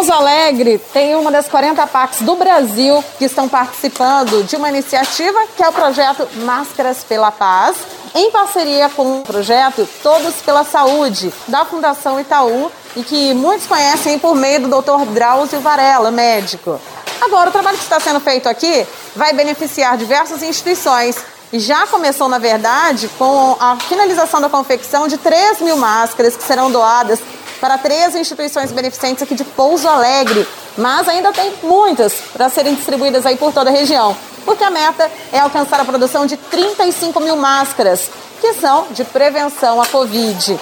Pouso Alegre tem uma das 40 PACs do Brasil que estão participando de uma iniciativa que é o projeto Máscaras pela Paz, em parceria com o projeto Todos pela Saúde, da Fundação Itaú, e que muitos conhecem por meio do Dr. Drauzio Varela, médico. Agora, o trabalho que está sendo feito aqui vai beneficiar diversas instituições. E já começou, na verdade, com a finalização da confecção de 3 mil máscaras que serão doadas para três instituições beneficentes aqui de Pouso Alegre. Mas ainda tem muitas para serem distribuídas aí por toda a região. Porque a meta é alcançar a produção de 35 mil máscaras, que são de prevenção à Covid.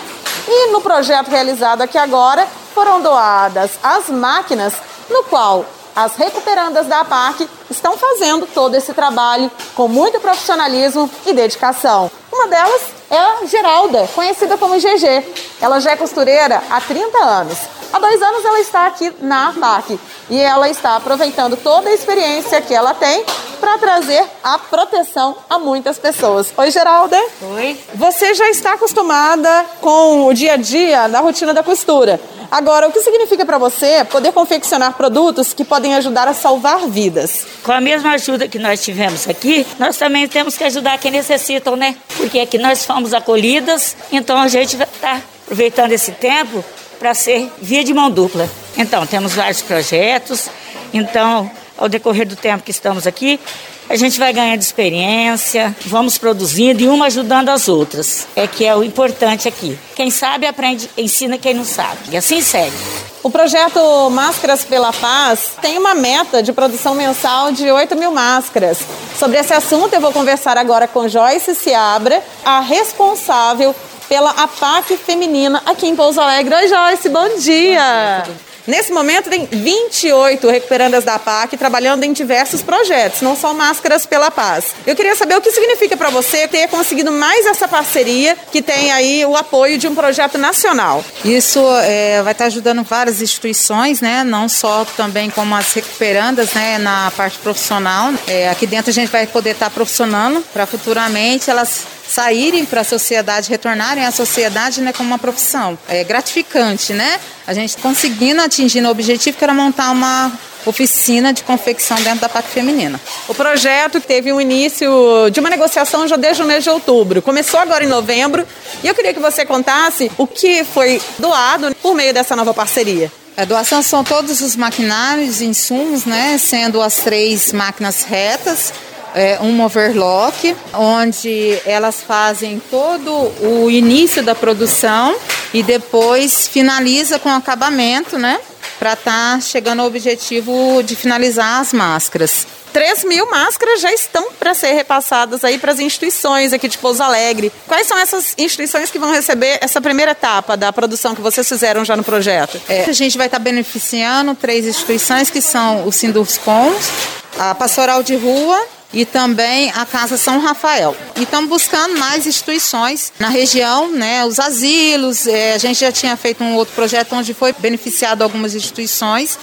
E no projeto realizado aqui agora, foram doadas as máquinas, no qual as recuperandas da APAC estão fazendo todo esse trabalho com muito profissionalismo e dedicação. Uma delas é a Geralda, conhecida como GG. Ela já é costureira há 30 anos. Há dois anos ela está aqui na APAC e ela está aproveitando toda a experiência que ela tem para trazer a proteção a muitas pessoas. Oi, Geralda. Oi. Você já está acostumada com o dia a dia da rotina da costura. Agora, o que significa para você poder confeccionar produtos que podem ajudar a salvar vidas? Com a mesma ajuda que nós tivemos aqui, nós também temos que ajudar quem necessitam, né? Porque aqui nós fomos acolhidas, então a gente está aproveitando esse tempo para ser via de mão dupla. Então, temos vários projetos, então, ao decorrer do tempo que estamos aqui, a gente vai ganhando experiência, vamos produzindo e uma ajudando as outras. É que é o importante aqui. Quem sabe aprende, ensina quem não sabe. E assim segue. O projeto Máscaras pela Paz tem uma meta de produção mensal de 8 mil máscaras. Sobre esse assunto, eu vou conversar agora com Joyce Seabra, a responsável pela APAC feminina aqui em Pouso Alegre. Oi, Joyce, bom dia! Bom dia Nesse momento, tem 28 recuperandas da PAC trabalhando em diversos projetos, não só Máscaras pela Paz. Eu queria saber o que significa para você ter conseguido mais essa parceria que tem aí o apoio de um projeto nacional. Isso é, vai estar ajudando várias instituições, né? não só também como as recuperandas né? na parte profissional. É, aqui dentro a gente vai poder estar profissionando para futuramente elas saírem para a sociedade, retornarem à sociedade né, como uma profissão. É gratificante, né? A gente conseguindo atingir o objetivo que era montar uma oficina de confecção dentro da PAC feminina. O projeto teve um início de uma negociação já desde o mês de outubro. Começou agora em novembro e eu queria que você contasse o que foi doado por meio dessa nova parceria. A doação são todos os maquinários e insumos, né? Sendo as três máquinas retas, é, um overlock, onde elas fazem todo o início da produção e depois finaliza com acabamento, né? Para estar tá chegando ao objetivo de finalizar as máscaras. 3 mil máscaras já estão para ser repassadas aí para as instituições aqui de Pouso Alegre. Quais são essas instituições que vão receber essa primeira etapa da produção que vocês fizeram já no projeto? É, a gente vai estar tá beneficiando três instituições que são o Sinduscons, a Pastoral de Rua e também a Casa São Rafael. E estamos buscando mais instituições na região, né, os asilos, é, a gente já tinha feito um outro projeto onde foi beneficiado algumas instituições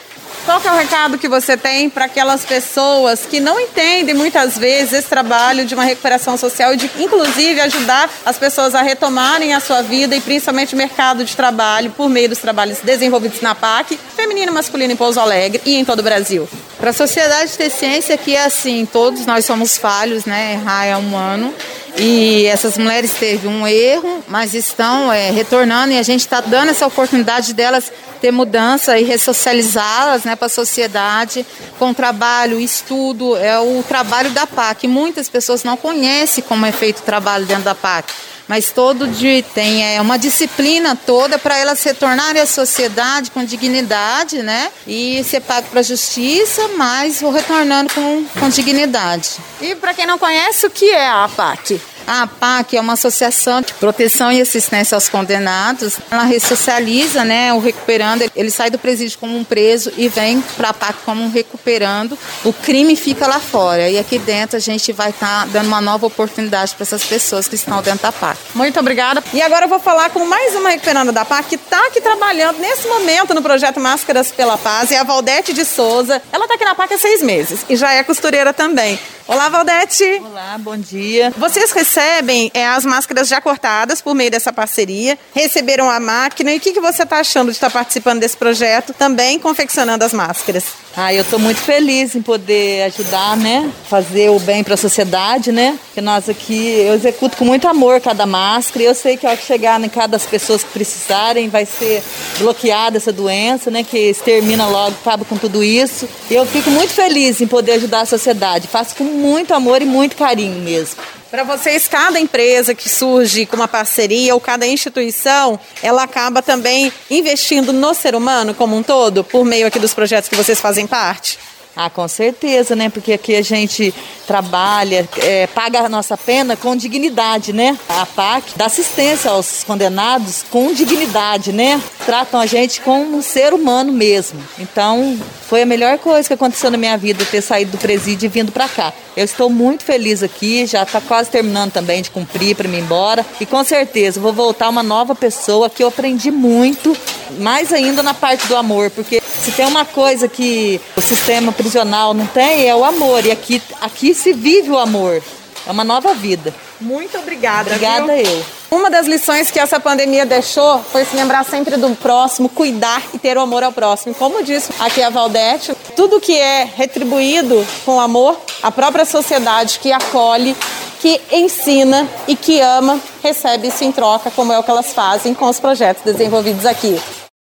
qual é o recado que você tem para aquelas pessoas que não entendem muitas vezes esse trabalho de uma recuperação social e de, inclusive, ajudar as pessoas a retomarem a sua vida e principalmente o mercado de trabalho por meio dos trabalhos desenvolvidos na PAC, feminino e masculino em Pouso Alegre e em todo o Brasil? Para a sociedade ter ciência que é assim, todos nós somos falhos, né? Errar é humano. E essas mulheres teve um erro, mas estão é, retornando e a gente está dando essa oportunidade delas ter mudança e ressocializá-las né, para a sociedade com trabalho, estudo. É o trabalho da PAC. Muitas pessoas não conhecem como é feito o trabalho dentro da PAC mas todo dia tem é, uma disciplina toda para elas retornarem à sociedade com dignidade, né? E ser pago para a justiça, mas retornando com, com dignidade. E para quem não conhece, o que é a APAC? A APAC é uma associação de proteção e assistência aos condenados. Ela ressocializa, né, o recuperando. Ele sai do presídio como um preso e vem para a APAC como um recuperando. O crime fica lá fora e aqui dentro a gente vai estar tá dando uma nova oportunidade para essas pessoas que estão dentro da PAC. Muito obrigada. E agora eu vou falar com mais uma recuperanda da PAC que está aqui trabalhando nesse momento no projeto Máscaras pela Paz. É a Valdete de Souza. Ela está aqui na PAC há seis meses e já é costureira também. Olá, Valdete. Olá, bom dia. Vocês recebem recebem é, as máscaras já cortadas por meio dessa parceria, receberam a máquina. E o que, que você está achando de estar tá participando desse projeto, também confeccionando as máscaras? Ah, eu estou muito feliz em poder ajudar, né? Fazer o bem para a sociedade, né? Que nós aqui, eu executo com muito amor cada máscara e eu sei que ao chegar em cada das pessoas que precisarem vai ser bloqueada essa doença, né? Que extermina logo, acaba com tudo isso. E eu fico muito feliz em poder ajudar a sociedade. Faço com muito amor e muito carinho mesmo. Para vocês, cada empresa que surge com uma parceria ou cada instituição, ela acaba também investindo no ser humano como um todo, por meio aqui dos projetos que vocês fazem parte? Ah, com certeza, né? Porque aqui a gente trabalha, é, paga a nossa pena com dignidade, né? A PAC dá assistência aos condenados com dignidade, né? Tratam a gente como um ser humano mesmo. Então, foi a melhor coisa que aconteceu na minha vida ter saído do presídio e vindo para cá. Eu estou muito feliz aqui, já está quase terminando também de cumprir para mim embora. E com certeza vou voltar uma nova pessoa que eu aprendi muito, mais ainda na parte do amor, porque se tem uma coisa que o sistema prisional não tem, é o amor. E aqui, aqui se vive o amor. É uma nova vida. Muito obrigada. Obrigada viu? eu. Uma das lições que essa pandemia deixou foi se lembrar sempre do próximo, cuidar e ter o amor ao próximo. Como disse aqui a Valdete, tudo que é retribuído com amor, a própria sociedade que acolhe, que ensina e que ama, recebe isso em troca, como é o que elas fazem com os projetos desenvolvidos aqui.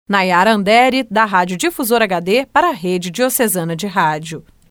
Nayara Andere, da Rádio Difusor HD, para a Rede Diocesana de Rádio.